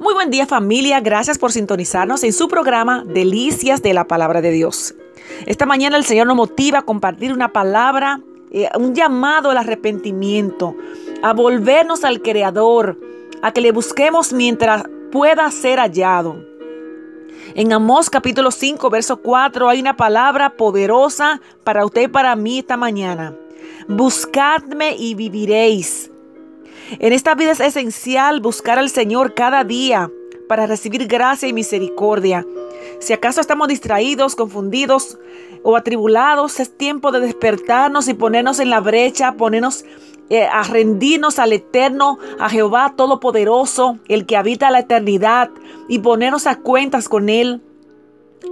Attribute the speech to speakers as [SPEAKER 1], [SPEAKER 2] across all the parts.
[SPEAKER 1] Muy buen día familia, gracias por sintonizarnos en su programa Delicias de la Palabra de Dios. Esta mañana el Señor nos motiva a compartir una palabra, eh, un llamado al arrepentimiento, a volvernos al Creador, a que le busquemos mientras pueda ser hallado. En Amós capítulo 5, verso 4 hay una palabra poderosa para usted y para mí esta mañana. Buscadme y viviréis. En esta vida es esencial buscar al Señor cada día para recibir gracia y misericordia. Si acaso estamos distraídos, confundidos o atribulados, es tiempo de despertarnos y ponernos en la brecha, ponernos eh, a rendirnos al Eterno, a Jehová Todopoderoso, el que habita la eternidad, y ponernos a cuentas con Él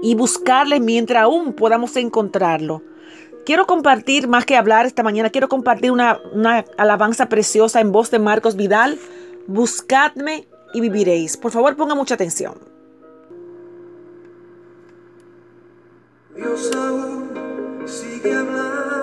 [SPEAKER 1] y buscarle mientras aún podamos encontrarlo. Quiero compartir, más que hablar esta mañana, quiero compartir una, alabanza preciosa en voz de Marcos Vidal. Buscadme y viviréis. Por favor, ponga mucha atención.
[SPEAKER 2] Dios aún sigue hablando,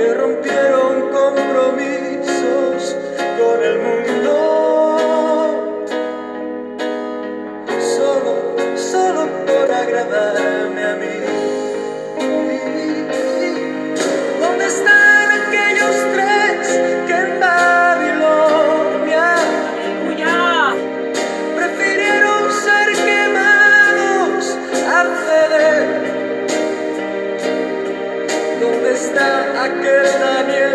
[SPEAKER 2] Que rompieron compromisos con el mundo. Solo, solo por agradarme aquel Daniel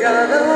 [SPEAKER 2] gotta.